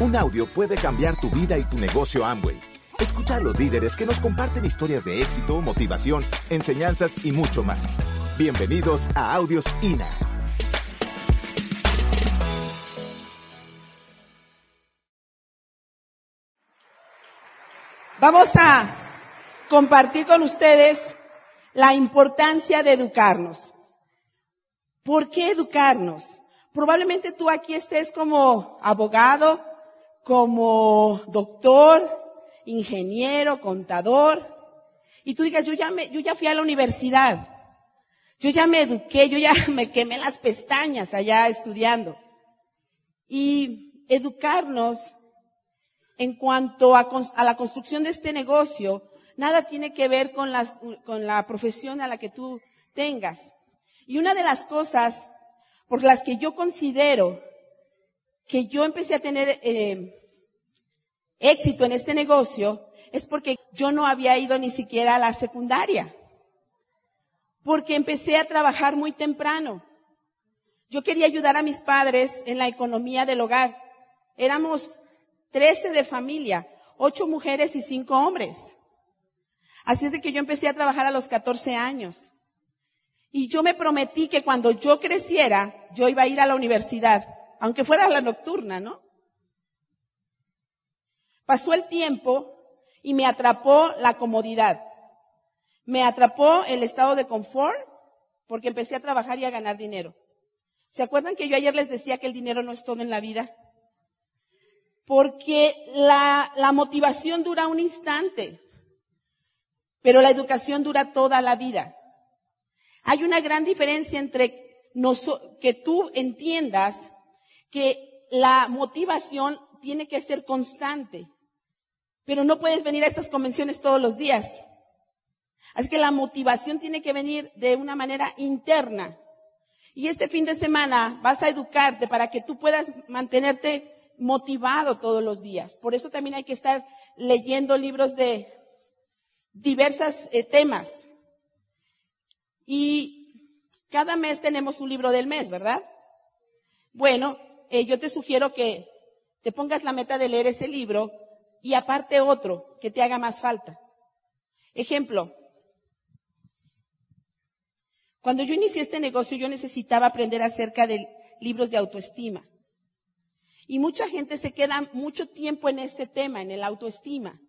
Un audio puede cambiar tu vida y tu negocio Amway. Escucha a los líderes que nos comparten historias de éxito, motivación, enseñanzas y mucho más. Bienvenidos a Audios INA. Vamos a compartir con ustedes la importancia de educarnos. ¿Por qué educarnos? Probablemente tú aquí estés como abogado, como doctor, ingeniero, contador, y tú digas, yo ya me, yo ya fui a la universidad, yo ya me eduqué, yo ya me quemé las pestañas allá estudiando. Y educarnos en cuanto a, la construcción de este negocio, nada tiene que ver con, las, con la profesión a la que tú tengas. Y una de las cosas por las que yo considero que yo empecé a tener eh, éxito en este negocio es porque yo no había ido ni siquiera a la secundaria. Porque empecé a trabajar muy temprano. Yo quería ayudar a mis padres en la economía del hogar. Éramos 13 de familia, 8 mujeres y 5 hombres. Así es de que yo empecé a trabajar a los 14 años. Y yo me prometí que cuando yo creciera, yo iba a ir a la universidad, aunque fuera la nocturna, ¿no? Pasó el tiempo y me atrapó la comodidad. Me atrapó el estado de confort porque empecé a trabajar y a ganar dinero. ¿Se acuerdan que yo ayer les decía que el dinero no es todo en la vida? Porque la, la motivación dura un instante, pero la educación dura toda la vida. Hay una gran diferencia entre que tú entiendas que la motivación tiene que ser constante, pero no puedes venir a estas convenciones todos los días. Así que la motivación tiene que venir de una manera interna. Y este fin de semana vas a educarte para que tú puedas mantenerte motivado todos los días. Por eso también hay que estar leyendo libros de diversos eh, temas. Y cada mes tenemos un libro del mes, ¿verdad? Bueno, eh, yo te sugiero que te pongas la meta de leer ese libro y aparte otro que te haga más falta. Ejemplo, cuando yo inicié este negocio yo necesitaba aprender acerca de libros de autoestima. Y mucha gente se queda mucho tiempo en ese tema, en el autoestima.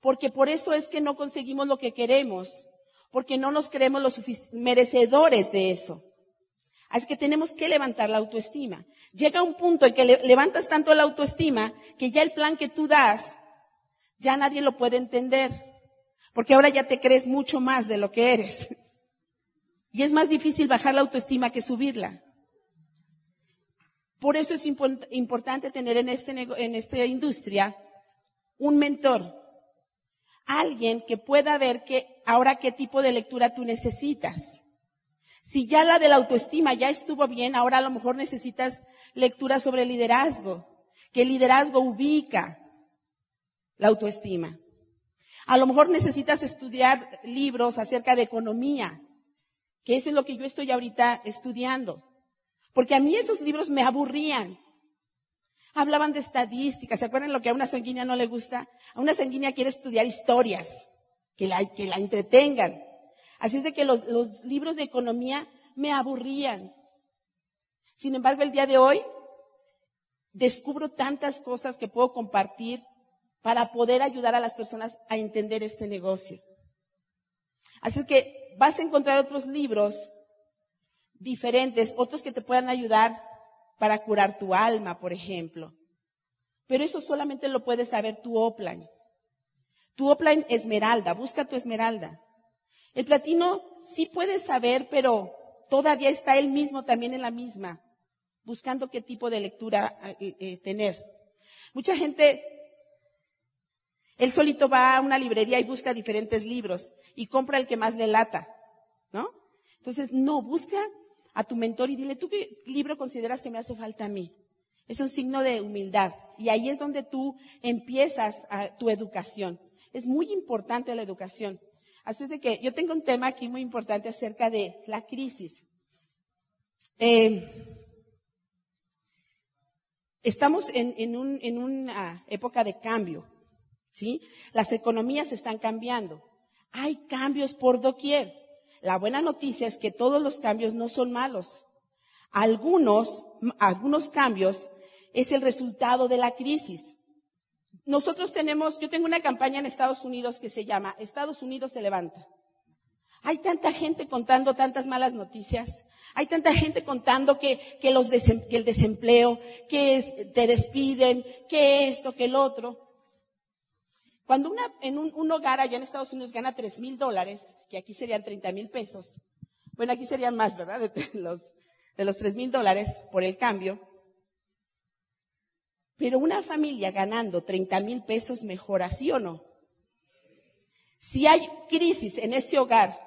Porque por eso es que no conseguimos lo que queremos porque no nos creemos los merecedores de eso. Así que tenemos que levantar la autoestima. Llega un punto en que levantas tanto la autoestima que ya el plan que tú das, ya nadie lo puede entender. Porque ahora ya te crees mucho más de lo que eres. Y es más difícil bajar la autoestima que subirla. Por eso es importante tener en, este, en esta industria un mentor, alguien que pueda ver que ahora qué tipo de lectura tú necesitas. Si ya la de la autoestima ya estuvo bien, ahora a lo mejor necesitas lectura sobre liderazgo, que el liderazgo ubica la autoestima. A lo mejor necesitas estudiar libros acerca de economía, que eso es lo que yo estoy ahorita estudiando. Porque a mí esos libros me aburrían. Hablaban de estadísticas. ¿Se acuerdan lo que a una sanguínea no le gusta? A una sanguínea quiere estudiar historias, que la, que la entretengan. Así es de que los, libros de economía me aburrían. Sin embargo, el día de hoy descubro tantas cosas que puedo compartir para poder ayudar a las personas a entender este negocio. Así es que vas a encontrar otros libros diferentes, otros que te puedan ayudar para curar tu alma, por ejemplo. Pero eso solamente lo puedes saber tu offline. Tu offline esmeralda, busca tu esmeralda. El platino sí puedes saber, pero todavía está él mismo también en la misma, buscando qué tipo de lectura eh, eh, tener. Mucha gente, él solito va a una librería y busca diferentes libros y compra el que más le lata, ¿no? Entonces, no, busca a tu mentor y dile, ¿tú qué libro consideras que me hace falta a mí? Es un signo de humildad. Y ahí es donde tú empiezas a, tu educación. Es muy importante la educación. Así es de que yo tengo un tema aquí muy importante acerca de la crisis. Eh, Estamos en, en una época de cambio, ¿sí? Las economías están cambiando. Hay cambios por doquier. La buena noticia es que todos los cambios no son malos. Algunos, algunos cambios es el resultado de la crisis. Nosotros tenemos, yo tengo una campaña en Estados Unidos que se llama Estados Unidos se levanta. Hay tanta gente contando tantas malas noticias. Hay tanta gente contando que, que, los que el desempleo, que te despiden, que esto, que el otro. Cuando una, en un, un, hogar allá en Estados Unidos gana tres mil dólares, que aquí serían 30 mil pesos, bueno, aquí serían más, ¿verdad? De los, de los tres mil dólares por el cambio. Pero una familia ganando 30 mil pesos mejora, ¿sí o no? Si hay crisis en ese hogar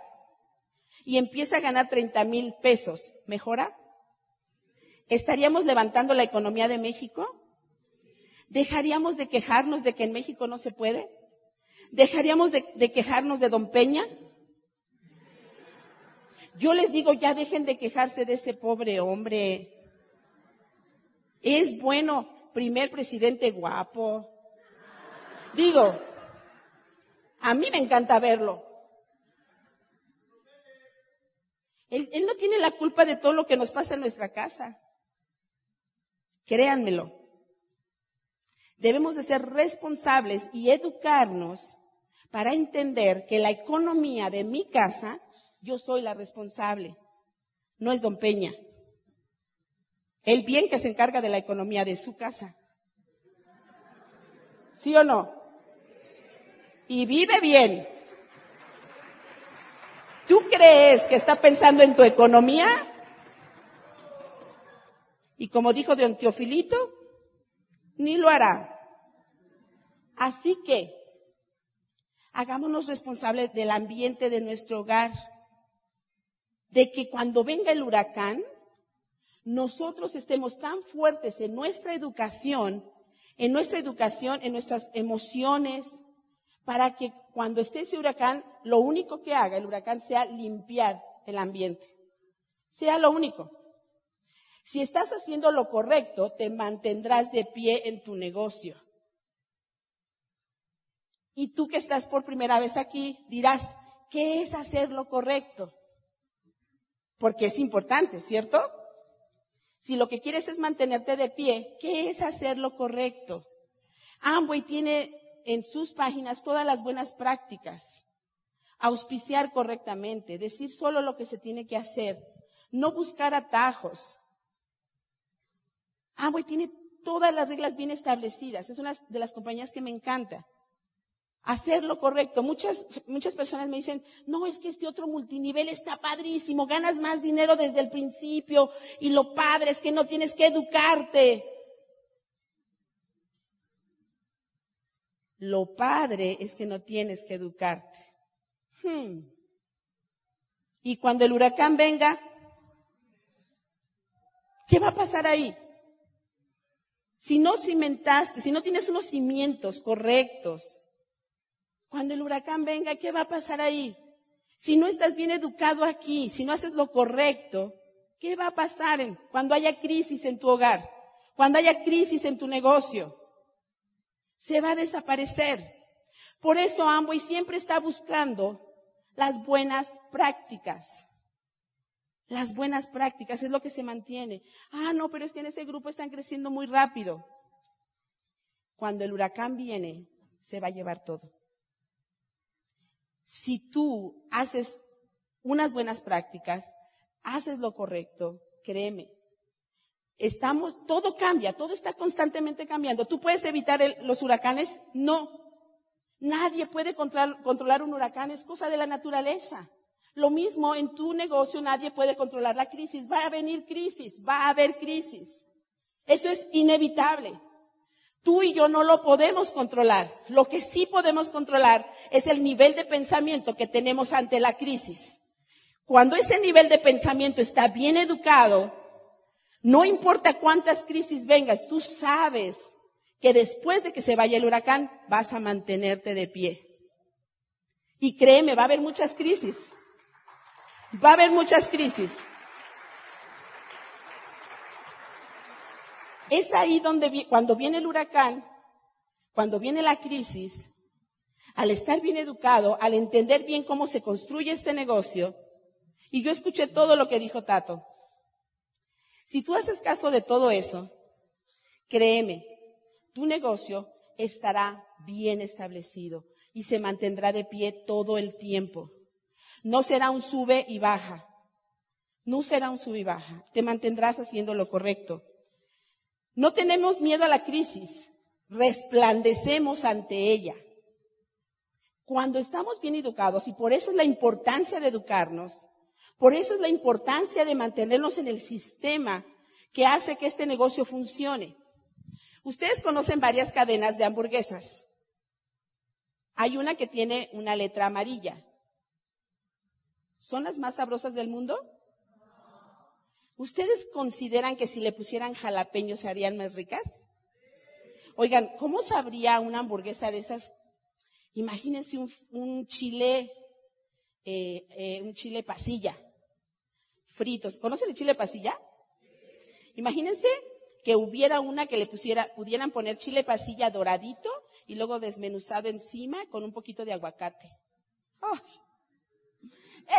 y empieza a ganar 30 mil pesos, ¿mejora? ¿Estaríamos levantando la economía de México? ¿Dejaríamos de quejarnos de que en México no se puede? ¿Dejaríamos de, de, quejarnos de Don Peña? Yo les digo, ya dejen de quejarse de ese pobre hombre. Es bueno, primer presidente guapo. Digo, a mí me encanta verlo. Él, él, no tiene la culpa de todo lo que nos pasa en nuestra casa. Créanmelo. Debemos de ser responsables y educarnos para entender que la economía de mi casa, yo soy la responsable. No es don Peña. El bien que se encarga de la economía de su casa. ¿Sí o no? Y vive bien. ¿Tú crees que está pensando en tu economía? Y como dijo don Teofilito, ni lo hará. Así que, hagámonos responsables del ambiente de nuestro hogar, de que cuando venga el huracán, nosotros estemos tan fuertes en nuestra educación, en nuestra educación, en nuestras emociones, para que cuando esté ese huracán, lo único que haga el huracán sea limpiar el ambiente. Sea lo único. Si estás haciendo lo correcto, te mantendrás de pie en tu negocio. Y tú que estás por primera vez aquí, dirás, ¿qué es hacer lo correcto? Porque es importante, ¿cierto? Si lo que quieres es mantenerte de pie, ¿qué es hacer lo correcto? Amway tiene en sus páginas todas las buenas prácticas. Auspiciar correctamente, decir solo lo que se tiene que hacer, no buscar atajos. Amway tiene todas las reglas bien establecidas. Es una de las compañías que me encanta. Hacer lo correcto. Muchas, muchas personas me dicen, no, es que este otro multinivel está padrísimo, ganas más dinero desde el principio y lo padre es que no tienes que educarte. Lo padre es que no tienes que educarte. Hmm. Y cuando el huracán venga, ¿qué va a pasar ahí? Si no cimentaste, si no tienes unos cimientos correctos, cuando el huracán venga, ¿qué va a pasar ahí? Si no estás bien educado aquí, si no haces lo correcto, ¿qué va a pasar cuando haya crisis en tu hogar? Cuando haya crisis en tu negocio se va a desaparecer. Por eso Amway siempre está buscando las buenas prácticas. Las buenas prácticas es lo que se mantiene. Ah, no, pero es que en ese grupo están creciendo muy rápido. Cuando el huracán viene, se va a llevar todo. Si tú haces unas buenas prácticas, haces lo correcto, créeme, Estamos, todo cambia, todo está constantemente cambiando. ¿Tú puedes evitar los huracanes? No. Nadie puede controlar, un huracán, es cosa de la naturaleza. Lo mismo en tu negocio, nadie puede controlar la crisis. Va a venir crisis, va a haber crisis. Eso es inevitable. Tú y yo no lo podemos controlar. Lo que sí podemos controlar es el nivel de pensamiento que tenemos ante la crisis. Cuando ese nivel de pensamiento está bien educado, no importa cuántas crisis vengas, tú sabes que después de que se vaya el huracán vas a mantenerte de pie. Y créeme, va a haber muchas crisis. Va a haber muchas crisis. Es ahí donde cuando viene el huracán, cuando viene la crisis, al estar bien educado, al entender bien cómo se construye este negocio, y yo escuché todo lo que dijo Tato. Si tú haces caso de todo eso, créeme, tu negocio estará bien establecido y se mantendrá de pie todo el tiempo. No será un sube y baja. No será un sube y baja. Te mantendrás haciendo lo correcto. No tenemos miedo a la crisis. Resplandecemos ante ella. Cuando estamos bien educados, y por eso es la importancia de educarnos, por eso es la importancia de mantenernos en el sistema que hace que este negocio funcione. Ustedes conocen varias cadenas de hamburguesas. Hay una que tiene una letra amarilla. ¿Son las más sabrosas del mundo? ¿Ustedes consideran que si le pusieran jalapeños se harían más ricas? Oigan, ¿cómo sabría una hamburguesa de esas? Imagínense un, chile, eh, eh, un chile pasilla, fritos. ¿Conocen el chile pasilla? Imagínense que hubiera una que le pusiera, pudieran poner chile pasilla doradito y luego desmenuzado encima con un poquito de aguacate.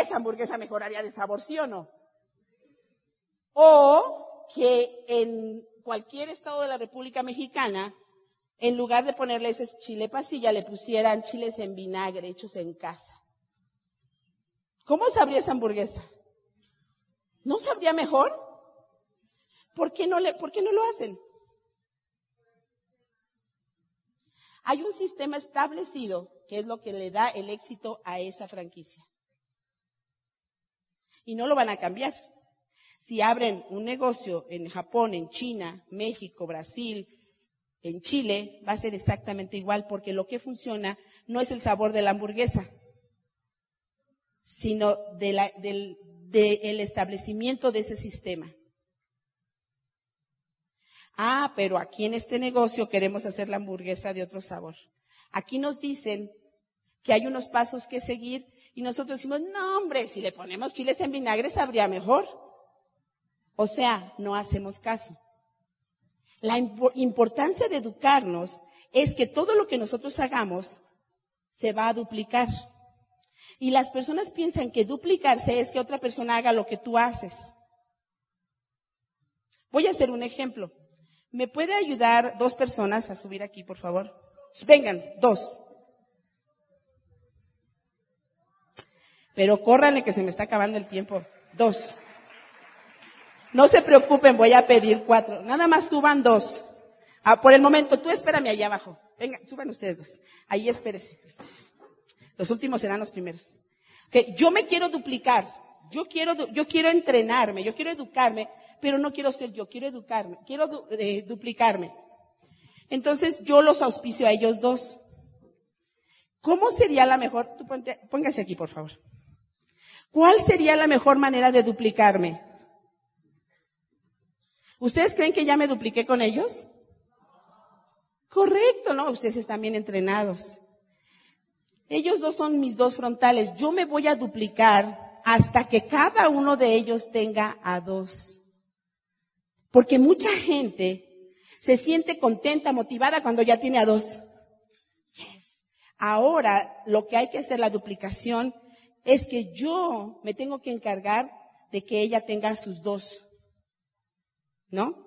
esa hamburguesa mejoraría de sabor, ¿sí o no? O que en cualquier estado de la República Mexicana, en lugar de ponerle ese chile pasilla, le pusieran chiles en vinagre hechos en casa. ¿Cómo sabría esa hamburguesa? ¿No sabría mejor? ¿Por qué no, le, ¿por qué no lo hacen? Hay un sistema establecido que es lo que le da el éxito a esa franquicia. Y no lo van a cambiar. Si abren un negocio en Japón, en China, México, Brasil, en Chile, va a ser exactamente igual porque lo que funciona no es el sabor de la hamburguesa, sino del establecimiento de ese sistema. Ah, pero aquí en este negocio queremos hacer la hamburguesa de otro sabor. Aquí nos dicen que hay unos pasos que seguir y nosotros decimos, no hombre, si le ponemos chiles en vinagre sabría mejor. O sea, no hacemos caso. La importancia de educarnos es que todo lo que nosotros hagamos se va a duplicar. Y las personas piensan que duplicarse es que otra persona haga lo que tú haces. Voy a hacer un ejemplo. ¿Me puede ayudar dos personas a subir aquí, por favor? Vengan, dos. Pero córranle que se me está acabando el tiempo. Dos. No se preocupen, voy a pedir cuatro. Nada más suban dos. Ah, por el momento, tú espérame allá abajo. Venga, suban ustedes dos. Ahí espérese. Los últimos serán los primeros. Okay, yo me quiero duplicar. Yo quiero, yo quiero entrenarme, yo quiero educarme pero no quiero ser yo, quiero educarme, quiero eh, duplicarme. Entonces yo los auspicio a ellos dos. ¿Cómo sería la mejor? Tú póngase aquí, por favor. ¿Cuál sería la mejor manera de duplicarme? ¿Ustedes creen que ya me dupliqué con ellos? Correcto, ¿no? Ustedes están bien entrenados. Ellos dos son mis dos frontales. Yo me voy a duplicar hasta que cada uno de ellos tenga a dos. Porque mucha gente se siente contenta, motivada cuando ya tiene a dos. Ahora lo que hay que hacer la duplicación es que yo me tengo que encargar de que ella tenga sus dos. ¿No?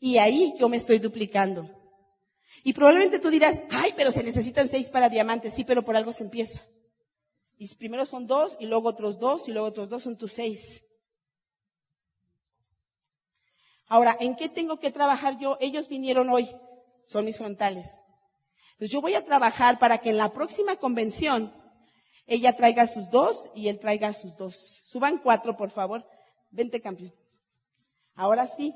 Y ahí yo me estoy duplicando. Y probablemente tú dirás, ay, pero se necesitan seis para diamantes. Sí, pero por algo se empieza. Y primero son dos, y luego otros dos, y luego otros dos son tus seis. Ahora, ¿en qué tengo que trabajar yo? Ellos vinieron hoy, son mis frontales. Entonces yo voy a trabajar para que en la próxima convención ella traiga sus dos y él traiga sus dos. Suban cuatro, por favor. Vente, campeón. Ahora sí.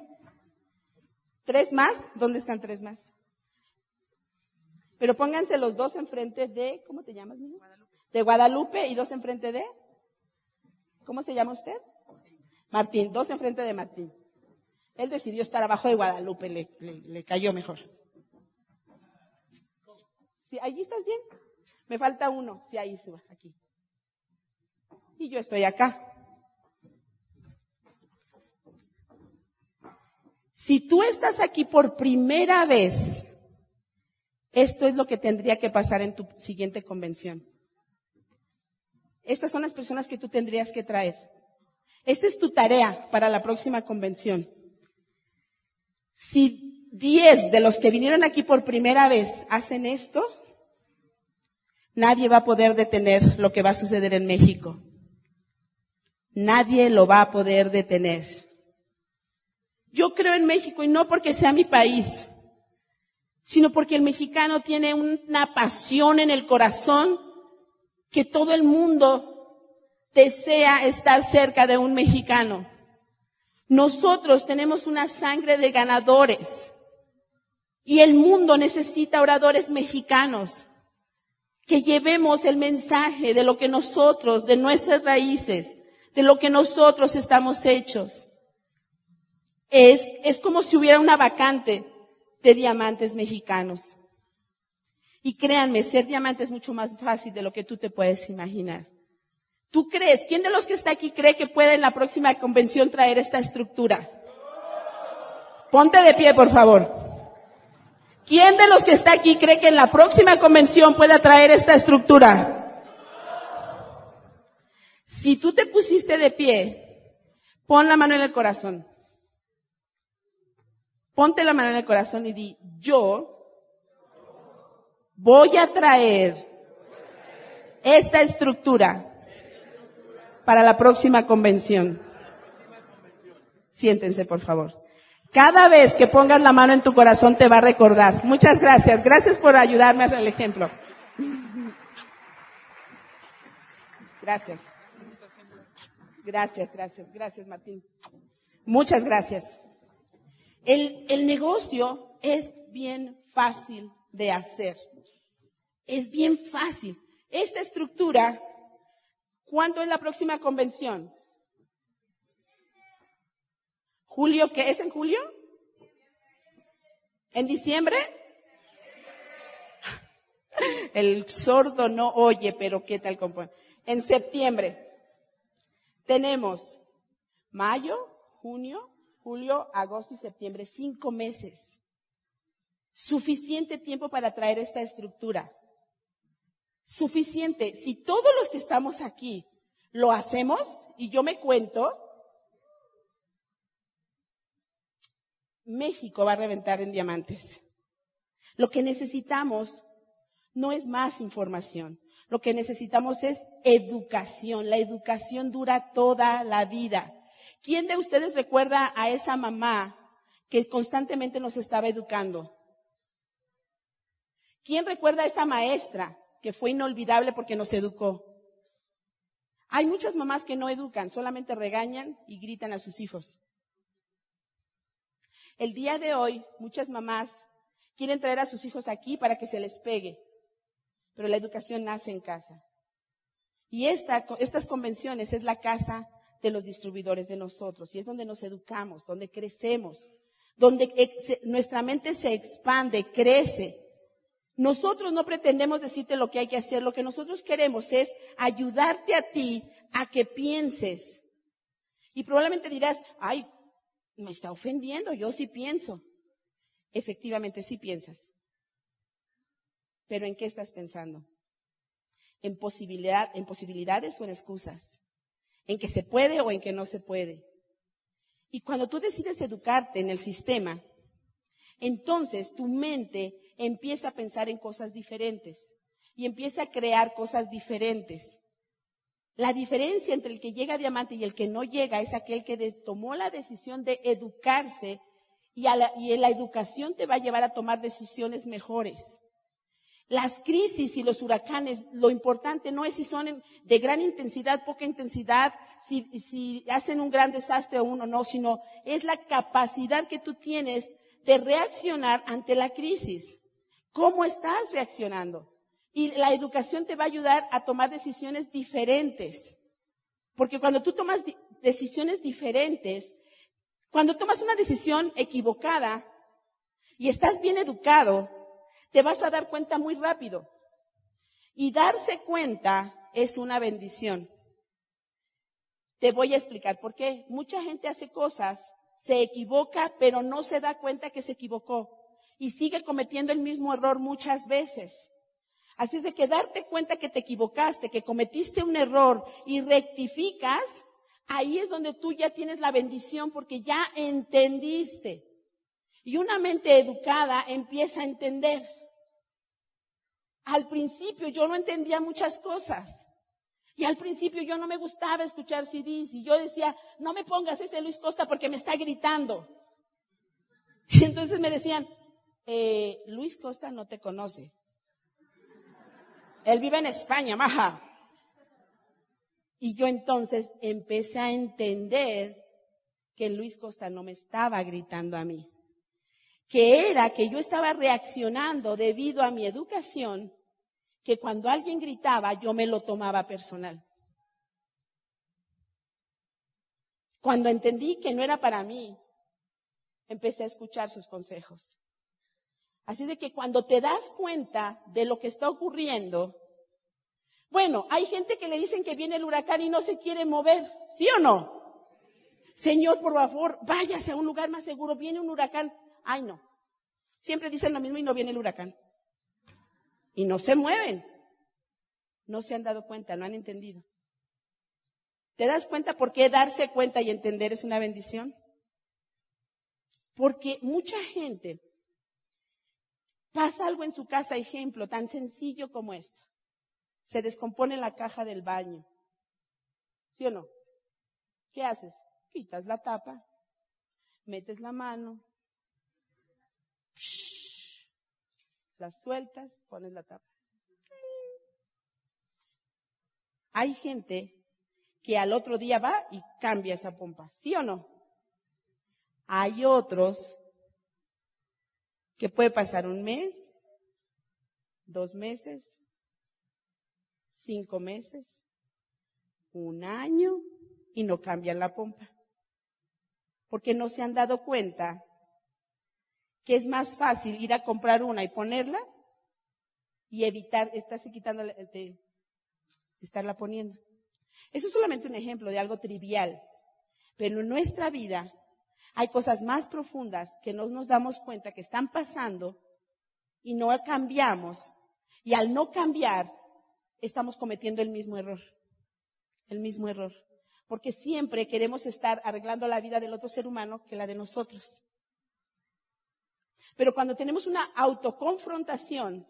¿Tres más? ¿Dónde están tres más? Pero pónganse los dos enfrente de, ¿cómo te llamas, niño? De Guadalupe y dos enfrente de, ¿cómo se llama usted? Martín, dos enfrente de Martín. Él decidió estar abajo de Guadalupe, le, cayó mejor. ¿Sí, ¿Allí estás bien? Me falta uno. Sí, ahí suba, aquí. Y yo estoy acá. Si tú estás aquí por primera vez, esto es lo que tendría que pasar en tu siguiente convención. Estas son las personas que tú tendrías que traer. Esta es tu tarea para la próxima convención. Si 10 de los que vinieron aquí por primera vez hacen esto, nadie va a poder detener lo que va a suceder en México. Nadie lo va a poder detener. Yo creo en México y no porque sea mi país, sino porque el mexicano tiene una pasión en el corazón que todo el mundo desea estar cerca de un mexicano. Nosotros tenemos una sangre de ganadores y el mundo necesita oradores mexicanos que llevemos el mensaje de lo que nosotros, de nuestras raíces, de lo que nosotros estamos hechos. Es, es como si hubiera una vacante de diamantes mexicanos. Y créanme, ser diamante es mucho más fácil de lo que tú te puedes imaginar. ¿Tú crees? ¿Quién de los que está aquí cree que puede en la próxima convención traer esta estructura? Ponte de pie, por favor. ¿Quién de los que está aquí cree que en la próxima convención pueda traer esta estructura? Si tú te pusiste de pie, pon la mano en el corazón. Ponte la mano en el corazón y di, yo voy a traer esta estructura para la próxima convención. Siéntense, por favor. Cada vez que pongas la mano en tu corazón te va a recordar. Muchas gracias. Gracias por ayudarme a hacer el ejemplo. Gracias. Gracias, gracias, gracias, Martín. Muchas gracias. El, el negocio es bien fácil de hacer. Es bien fácil. Esta estructura, ¿cuánto es la próxima convención? ¿Julio qué es en julio? ¿En diciembre? El sordo no oye, pero ¿qué tal compone? En septiembre tenemos mayo, junio, julio, agosto y septiembre, cinco meses. Suficiente tiempo para traer esta estructura. Suficiente. Si todos los que estamos aquí lo hacemos, y yo me cuento, México va a reventar en diamantes. Lo que necesitamos no es más información. Lo que necesitamos es educación. La educación dura toda la vida. ¿Quién de ustedes recuerda a esa mamá que constantemente nos estaba educando? ¿Quién recuerda a esa maestra que fue inolvidable porque nos educó? Hay muchas mamás que no educan, solamente regañan y gritan a sus hijos. El día de hoy, muchas mamás quieren traer a sus hijos aquí para que se les pegue, pero la educación nace en casa. Y esta, estas convenciones es la casa de los distribuidores de nosotros y es donde nos educamos, donde crecemos, donde nuestra mente se expande, crece. Nosotros no pretendemos decirte lo que hay que hacer, lo que nosotros queremos es ayudarte a ti a que pienses. Y probablemente dirás, ay, me está ofendiendo, yo sí pienso. Efectivamente, sí piensas. Pero ¿en qué estás pensando? ¿En, posibilidad, ¿En posibilidades o en excusas? ¿En que se puede o en que no se puede? Y cuando tú decides educarte en el sistema, entonces tu mente empieza a pensar en cosas diferentes y empieza a crear cosas diferentes. La diferencia entre el que llega a diamante y el que no llega es aquel que tomó la decisión de educarse y, la, y la educación te va a llevar a tomar decisiones mejores. Las crisis y los huracanes, lo importante no es si son de gran intensidad, poca intensidad, si, hacen un gran desastre o uno no, sino es la capacidad que tú tienes de reaccionar ante la crisis. ¿Cómo estás reaccionando? Y la educación te va a ayudar a tomar decisiones diferentes. Porque cuando tú tomas decisiones diferentes, cuando tomas una decisión equivocada y estás bien educado, te vas a dar cuenta muy rápido. Y darse cuenta es una bendición. Te voy a explicar por qué. Mucha gente hace cosas se equivoca, pero no se da cuenta que se equivocó y sigue cometiendo el mismo error muchas veces. Así es de que darte cuenta que te equivocaste, que cometiste un error y rectificas, ahí es donde tú ya tienes la bendición porque ya entendiste. Y una mente educada empieza a entender. Al principio yo no entendía muchas cosas. Y al principio yo no me gustaba escuchar CDs y yo decía, no me pongas ese Luis Costa porque me está gritando. Y entonces me decían, eh, Luis Costa no te conoce. Él vive en España, maja. Y yo entonces empecé a entender que Luis Costa no me estaba gritando a mí, que era que yo estaba reaccionando debido a mi educación, que cuando alguien gritaba yo me lo tomaba personal. Cuando entendí que no era para mí, empecé a escuchar sus consejos. Así de que cuando te das cuenta de lo que está ocurriendo, bueno, hay gente que le dicen que viene el huracán y no se quiere mover, ¿sí o no? Señor, por favor, váyase a un lugar más seguro, viene un huracán. Ay, no. Siempre dicen lo mismo y no viene el huracán. Y no se mueven. No se han dado cuenta, no han entendido. ¿Te das cuenta por qué darse cuenta y entender es una bendición? Porque mucha gente Pasa algo en su casa, ejemplo, tan sencillo como esto. Se descompone la caja del baño. ¿Sí o no? ¿Qué haces? Quitas la tapa, metes la mano, la sueltas, pones la tapa. Hay gente que al otro día va y cambia esa pompa, ¿sí o no? Hay otros que puede pasar un mes, dos meses, cinco meses, un año y no cambian la pompa. Porque no se han dado cuenta que es más fácil ir a comprar una y ponerla y evitar estarse quitando, de, estarla poniendo. Eso es solamente un ejemplo de algo trivial. Pero en nuestra vida hay cosas más profundas que no nos damos cuenta que están pasando y no cambiamos. Y al no cambiar, estamos cometiendo el mismo error. El mismo error. Porque siempre queremos estar arreglando la vida del otro ser humano que la de nosotros. Pero cuando tenemos una autoconfrontación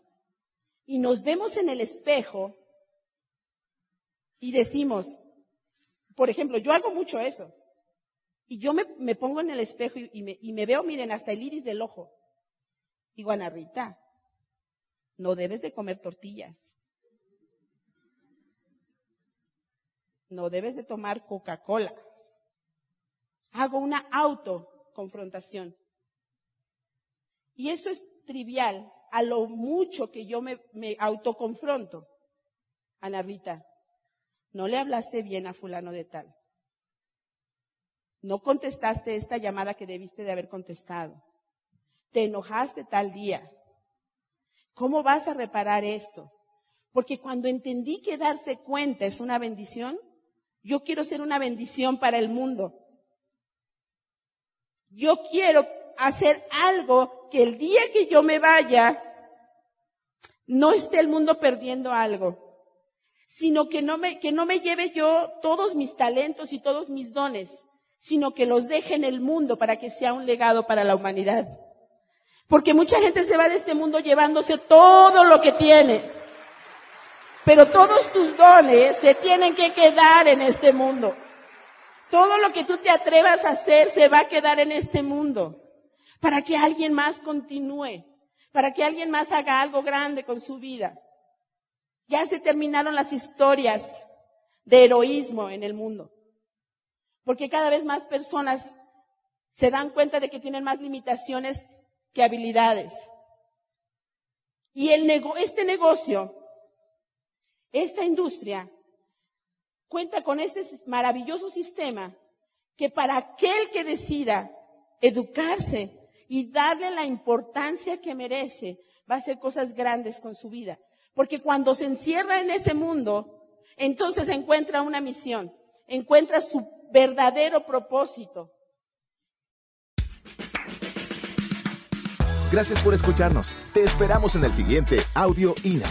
y nos vemos en el espejo y decimos, por ejemplo, yo hago mucho eso. Y yo me, pongo en el espejo y, me, y, me, veo, miren, hasta el iris del ojo. Ana Rita, no debes de comer tortillas. No debes de tomar Coca-Cola. Hago una autoconfrontación. Y eso es trivial a lo mucho que yo me, me autoconfronto. Ana Rita, no le hablaste bien a fulano de tal. No contestaste esta llamada que debiste de haber contestado. Te enojaste tal día. ¿Cómo vas a reparar esto? Porque cuando entendí que darse cuenta es una bendición, yo quiero ser una bendición para el mundo. Yo quiero hacer algo que el día que yo me vaya, no esté el mundo perdiendo algo, sino que no me, que no me lleve yo todos mis talentos y todos mis dones, sino que los deje en el mundo para que sea un legado para la humanidad. Porque mucha gente se va de este mundo llevándose todo lo que tiene. Pero todos tus dones se tienen que quedar en este mundo. Todo lo que tú te atrevas a hacer se va a quedar en este mundo. Para que alguien más continúe. Para que alguien más haga algo grande con su vida. Ya se terminaron las historias de heroísmo en el mundo. Porque cada vez más personas se dan cuenta de que tienen más limitaciones que habilidades. Y el este negocio, esta industria, cuenta con este maravilloso sistema que para aquel que decida educarse y darle la importancia que merece, va a hacer cosas grandes con su vida. Porque cuando se encierra en ese mundo, entonces encuentra una misión, encuentra su verdadero propósito. Gracias por escucharnos. Te esperamos en el siguiente Audio INA.